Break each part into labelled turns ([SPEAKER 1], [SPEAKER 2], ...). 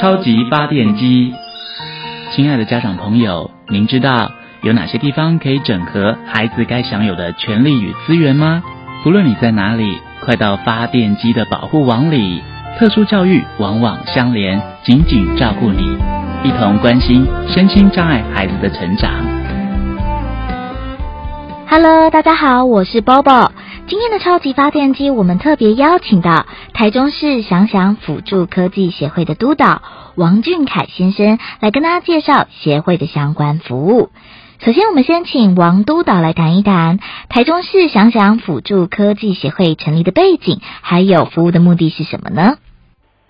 [SPEAKER 1] 超级发电机，亲爱的家长朋友，您知道有哪些地方可以整合孩子该享有的权利与资源吗？不论你在哪里，快到发电机的保护网里。特殊教育网网相连，紧紧照顾你，一同关心身心障碍孩子的成长。
[SPEAKER 2] Hello，大家好，我是 Bobo。今天的超级发电机，我们特别邀请到台中市想想辅助科技协会的督导王俊凯先生来跟大家介绍协会的相关服务。首先，我们先请王督导来谈一谈台中市想想辅助科技协会成立的背景，还有服务的目的是什么呢？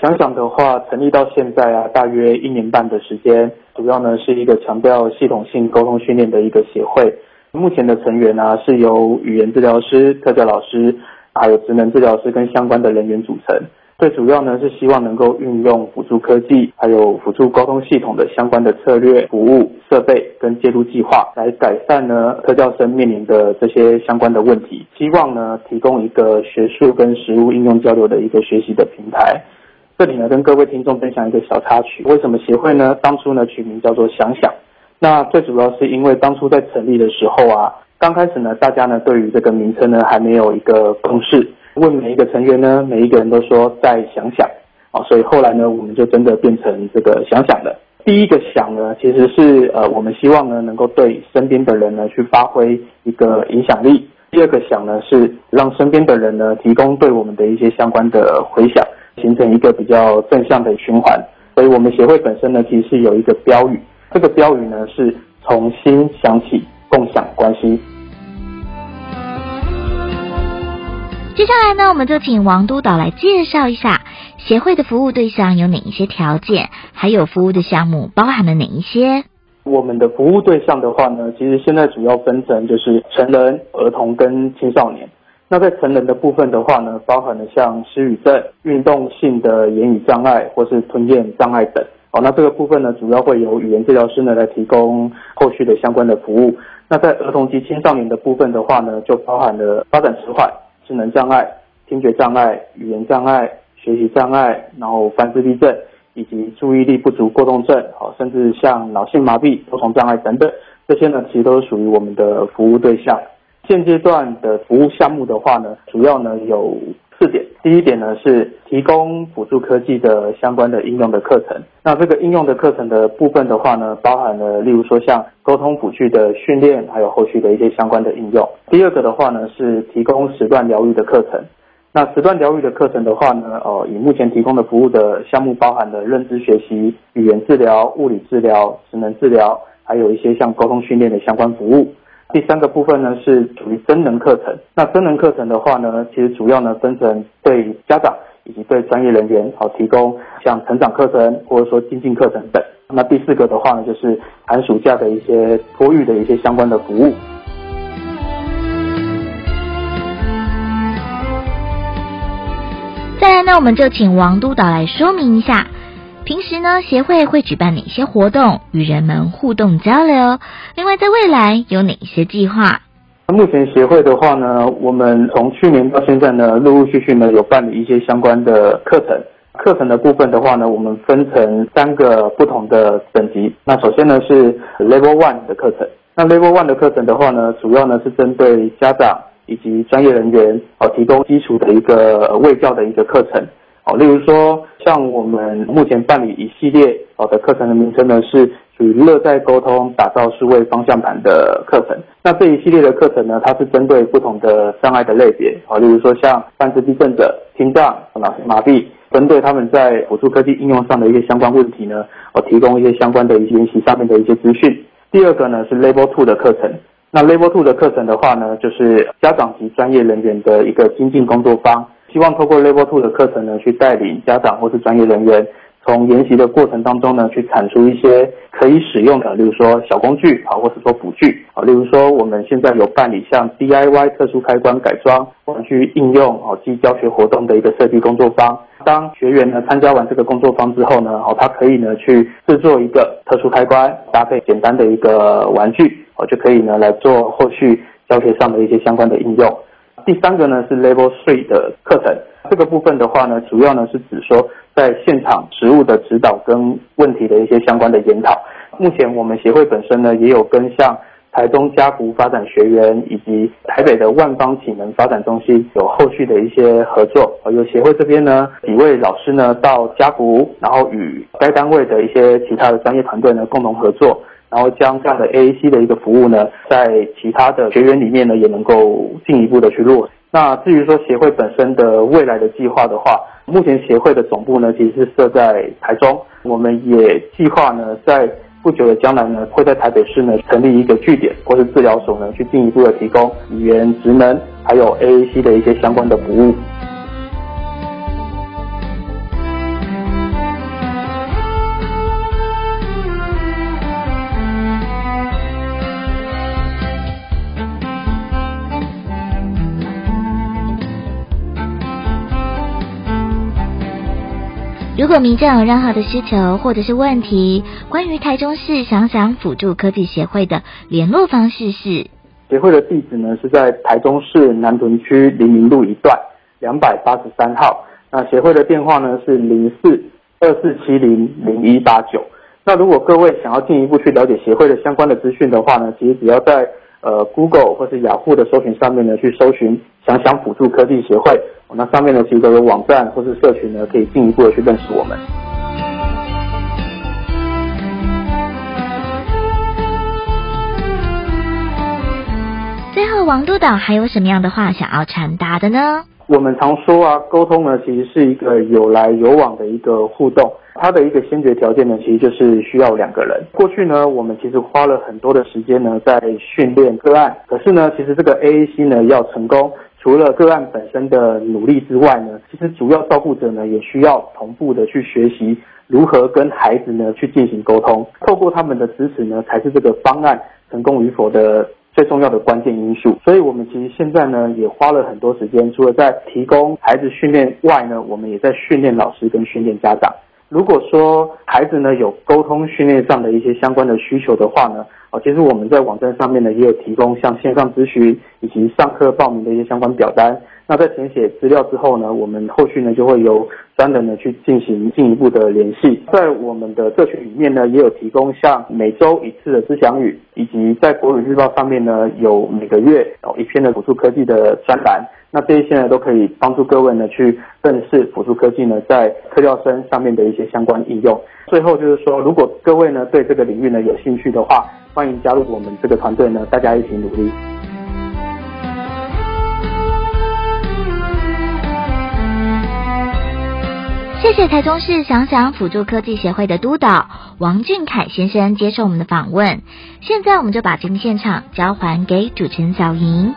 [SPEAKER 3] 想想的话，成立到现在啊，大约一年半的时间，主要呢是一个强调系统性沟通训练的一个协会。目前的成员呢是由语言治疗师、特教老师，还有职能治疗师跟相关的人员组成。最主要呢是希望能够运用辅助科技，还有辅助沟通系统的相关的策略、服务、设备跟介入计划，来改善呢特教生面临的这些相关的问题。希望呢提供一个学术跟实务应用交流的一个学习的平台。这里呢跟各位听众分享一个小插曲，为什么协会呢当初呢取名叫做想想？那最主要是因为当初在成立的时候啊，刚开始呢，大家呢对于这个名称呢还没有一个共识。问每一个成员呢，每一个人都说再想想啊，所以后来呢，我们就真的变成这个想想了。第一个想呢，其实是呃，我们希望呢能够对身边的人呢去发挥一个影响力。第二个想呢，是让身边的人呢提供对我们的一些相关的回响，形成一个比较正向的循环。所以我们协会本身呢，其实是有一个标语。这个标语呢是从心想起，共享关系。
[SPEAKER 2] 接下来呢，我们就请王督导来介绍一下协会的服务对象有哪一些条件，还有服务的项目包含了哪一些。
[SPEAKER 3] 我们的服务对象的话呢，其实现在主要分成就是成人、儿童跟青少年。那在成人的部分的话呢，包含了像失语症、运动性的言语障碍或是吞咽障碍等。好，那这个部分呢，主要会由语言治疗师呢来提供后续的相关的服务。那在儿童及青少年的部分的话呢，就包含了发展迟缓、智能障碍、听觉障碍、语言障碍、学习障碍，然后泛自闭症以及注意力不足过动症，好，甚至像脑性麻痹、多重障碍等等，这些呢，其实都是属于我们的服务对象。现阶段的服务项目的话呢，主要呢有。四点，第一点呢是提供辅助科技的相关的应用的课程。那这个应用的课程的部分的话呢，包含了例如说像沟通辅具的训练，还有后续的一些相关的应用。第二个的话呢是提供时段疗愈的课程。那时段疗愈的课程的话呢，哦，以目前提供的服务的项目包含了认知学习、语言治疗、物理治疗、职能治疗，还有一些像沟通训练的相关服务。第三个部分呢是属于真人课程。那真人课程的话呢，其实主要呢分成对家长以及对专业人员好提供像成长课程或者说精进课程等。那第四个的话呢，就是寒暑假的一些托育的一些相关的服务。
[SPEAKER 2] 再来呢，我们就请王督导来说明一下。平时呢，协会会举办哪些活动与人们互动交流？另外，在未来有哪些计划？
[SPEAKER 3] 目前协会的话呢，我们从去年到现在呢，陆陆续续呢有办理一些相关的课程。课程的部分的话呢，我们分成三个不同的等级。那首先呢是 Level One 的课程。那 Level One 的课程的话呢，主要呢是针对家长以及专业人员哦，提供基础的一个卫教的一个课程。哦，例如说，像我们目前办理一系列哦的课程的名称呢，是属于乐在沟通打造数位方向盘的课程。那这一系列的课程呢，它是针对不同的障碍的类别，哦，例如说像半自闭症者、听障、脑麻痹，针对他们在辅助科技应用上的一些相关问题呢，我提供一些相关的一些研习上面的一些资讯。第二个呢是 Level Two 的课程。那 Level Two 的课程的话呢，就是家长及专业人员的一个精进工作坊。希望透过 Level Two 的课程呢，去带领家长或是专业人员，从研习的过程当中呢，去产出一些可以使用的，例如说小工具啊，或是说辅具啊，例如说我们现在有办理像 DIY 特殊开关改装玩具应用哦及教学活动的一个设计工作坊。当学员呢参加完这个工作坊之后呢，哦，他可以呢去制作一个特殊开关，搭配简单的一个玩具哦，就可以呢来做后续教学上的一些相关的应用。第三个呢是 Level Three 的课程，这个部分的话呢，主要呢是指说在现场实务的指导跟问题的一些相关的研讨。目前我们协会本身呢，也有跟像台东家福发展学员以及台北的万方启能发展中心有后续的一些合作。有协会这边呢，几位老师呢到家福，然后与该单位的一些其他的专业团队呢共同合作，然后将这样的 AAC 的一个服务呢，在其他的学员里面呢，也能够进一步的去落。那至于说协会本身的未来的计划的话，目前协会的总部呢，其实是设在台中，我们也计划呢在。不久的将来呢，会在台北市呢成立一个据点或是治疗所呢，去进一步的提供语言、职能还有 AAC 的一些相关的服务。
[SPEAKER 2] 如果民众有任何的需求或者是问题，关于台中市想想辅助科技协会的联络方式是：
[SPEAKER 3] 协会的地址呢是在台中市南屯区黎明路一段两百八十三号。那协会的电话呢是零四二四七零零一八九。那如果各位想要进一步去了解协会的相关的资讯的话呢，其实只要在呃 Google 或是雅虎的搜寻上面呢去搜寻想想辅助科技协会。那上面呢，其实都有网站或是社群呢，可以进一步的去认识我们。
[SPEAKER 2] 最后，王督导还有什么样的话想要传达的呢？
[SPEAKER 3] 我们常说啊，沟通呢，其实是一个有来有往的一个互动。它的一个先决条件呢，其实就是需要两个人。过去呢，我们其实花了很多的时间呢，在训练个案。可是呢，其实这个 AAC 呢，要成功。除了个案本身的努力之外呢，其实主要照顾者呢也需要同步的去学习如何跟孩子呢去进行沟通，透过他们的支持呢，才是这个方案成功与否的最重要的关键因素。所以，我们其实现在呢也花了很多时间，除了在提供孩子训练外呢，我们也在训练老师跟训练家长。如果说孩子呢有沟通训练上的一些相关的需求的话呢？哦，其实我们在网站上面呢，也有提供像线上咨询以及上课报名的一些相关表单。那在填写资料之后呢，我们后续呢就会由专人呢去进行进一步的联系。在我们的社群里面呢，也有提供像每周一次的思想语，以及在国语日报上面呢有每个月哦一篇的辅助科技的专栏。那这一些呢都可以帮助各位呢去认识辅助科技呢在特教生上面的一些相关应用。最后就是说，如果各位呢对这个领域呢有兴趣的话，欢迎加入我们这个团队呢，大家一起努力。
[SPEAKER 2] 谢谢台中市想想辅助科技协会的督导王俊凯先生接受我们的访问。现在我们就把节目现场交还给主持人小莹。